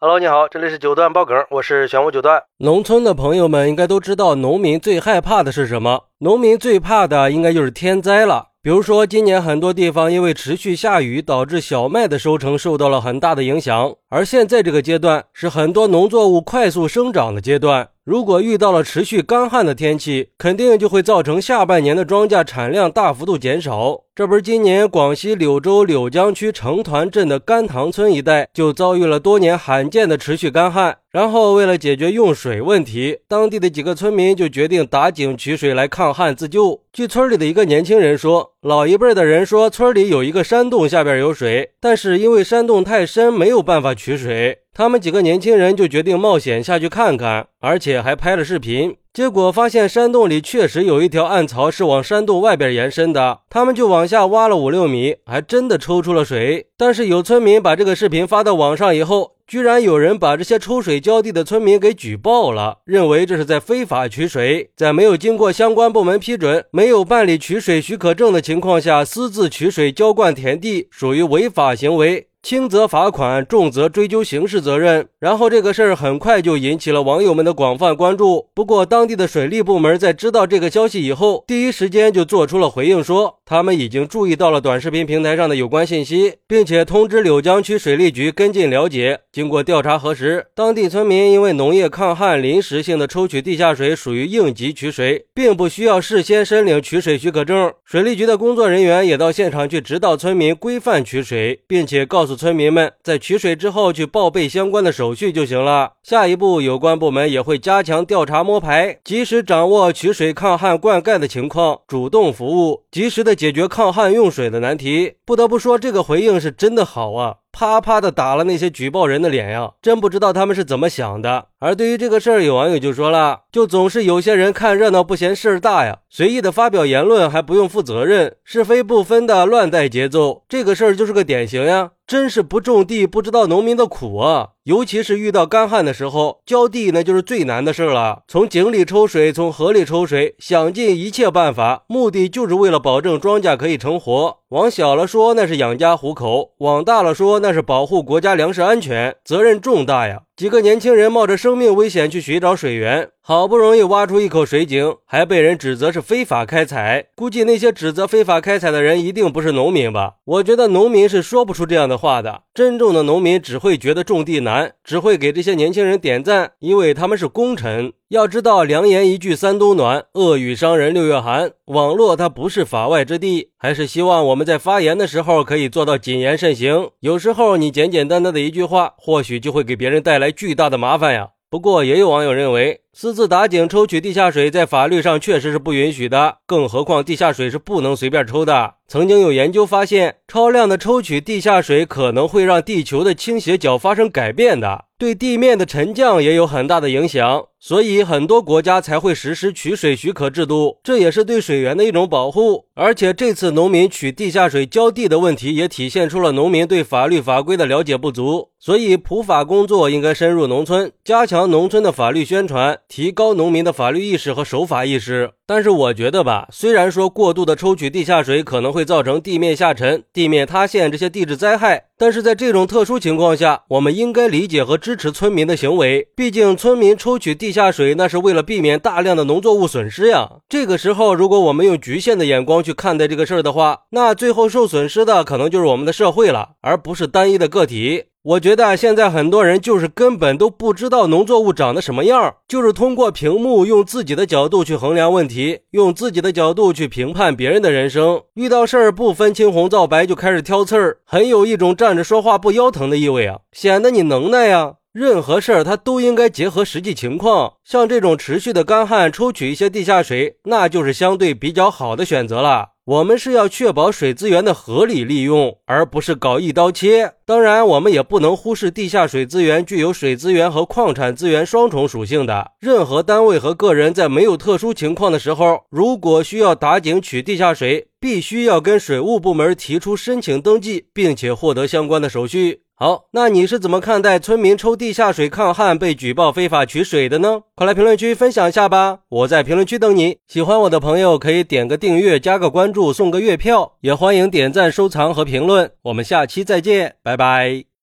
Hello，你好，这里是九段爆梗，我是玄武九段。农村的朋友们应该都知道，农民最害怕的是什么？农民最怕的应该就是天灾了。比如说，今年很多地方因为持续下雨，导致小麦的收成受到了很大的影响。而现在这个阶段是很多农作物快速生长的阶段。如果遇到了持续干旱的天气，肯定就会造成下半年的庄稼产量大幅度减少。这不是今年广西柳州柳江区成团镇的甘塘村一带就遭遇了多年罕见的持续干旱，然后为了解决用水问题，当地的几个村民就决定打井取水来抗旱自救。据村里的一个年轻人说，老一辈的人说村里有一个山洞下边有水，但是因为山洞太深，没有办法取水。他们几个年轻人就决定冒险下去看看，而且还拍了视频。结果发现山洞里确实有一条暗槽是往山洞外边延伸的，他们就往下挖了五六米，还真的抽出了水。但是有村民把这个视频发到网上以后，居然有人把这些抽水浇地的村民给举报了，认为这是在非法取水，在没有经过相关部门批准、没有办理取水许可证的情况下私自取水浇灌田地，属于违法行为。轻则罚款，重则追究刑事责任。然后这个事儿很快就引起了网友们的广泛关注。不过，当地的水利部门在知道这个消息以后，第一时间就做出了回应，说他们已经注意到了短视频平台上的有关信息，并且通知柳江区水利局跟进了解。经过调查核实，当地村民因为农业抗旱，临时性的抽取地下水属于应急取水，并不需要事先申领取水许可证。水利局的工作人员也到现场去指导村民规范取水，并且告诉。村民们在取水之后去报备相关的手续就行了。下一步，有关部门也会加强调查摸排，及时掌握取水抗旱灌溉的情况，主动服务，及时的解决抗旱用水的难题。不得不说，这个回应是真的好啊！啪啪的打了那些举报人的脸呀！真不知道他们是怎么想的。而对于这个事儿，有网友就说了：“就总是有些人看热闹不嫌事儿大呀，随意的发表言论还不用负责任，是非不分的乱带节奏。这个事儿就是个典型呀，真是不种地不知道农民的苦啊！尤其是遇到干旱的时候，浇地那就是最难的事儿了。从井里抽水，从河里抽水，想尽一切办法，目的就是为了保证庄稼可以成活。往小了说，那是养家糊口；往大了说，那是保护国家粮食安全，责任重大呀。”几个年轻人冒着生命危险去寻找水源，好不容易挖出一口水井，还被人指责是非法开采。估计那些指责非法开采的人一定不是农民吧？我觉得农民是说不出这样的话的。真正的农民只会觉得种地难，只会给这些年轻人点赞，因为他们是功臣。要知道，良言一句三冬暖，恶语伤人六月寒。网络它不是法外之地，还是希望我们在发言的时候可以做到谨言慎行。有时候你简简单单的一句话，或许就会给别人带来巨大的麻烦呀。不过，也有网友认为，私自打井抽取地下水在法律上确实是不允许的，更何况地下水是不能随便抽的。曾经有研究发现，超量的抽取地下水可能会让地球的倾斜角发生改变的。对地面的沉降也有很大的影响，所以很多国家才会实施取水许可制度，这也是对水源的一种保护。而且这次农民取地下水浇地的问题，也体现出了农民对法律法规的了解不足。所以普法工作应该深入农村，加强农村的法律宣传，提高农民的法律意识和守法意识。但是我觉得吧，虽然说过度的抽取地下水可能会造成地面下沉、地面塌陷这些地质灾害。但是在这种特殊情况下，我们应该理解和支持村民的行为。毕竟村民抽取地下水，那是为了避免大量的农作物损失呀。这个时候，如果我们用局限的眼光去看待这个事儿的话，那最后受损失的可能就是我们的社会了，而不是单一的个体。我觉得现在很多人就是根本都不知道农作物长得什么样，就是通过屏幕用自己的角度去衡量问题，用自己的角度去评判别人的人生。遇到事儿不分青红皂白就开始挑刺儿，很有一种站着说话不腰疼的意味啊，显得你能耐呀。任何事儿它都应该结合实际情况，像这种持续的干旱，抽取一些地下水，那就是相对比较好的选择了。我们是要确保水资源的合理利用，而不是搞一刀切。当然，我们也不能忽视地下水资源具有水资源和矿产资源双重属性的。任何单位和个人在没有特殊情况的时候，如果需要打井取地下水，必须要跟水务部门提出申请登记，并且获得相关的手续。好，那你是怎么看待村民抽地下水抗旱被举报非法取水的呢？快来评论区分享一下吧！我在评论区等你。喜欢我的朋友可以点个订阅、加个关注、送个月票，也欢迎点赞、收藏和评论。我们下期再见，拜拜。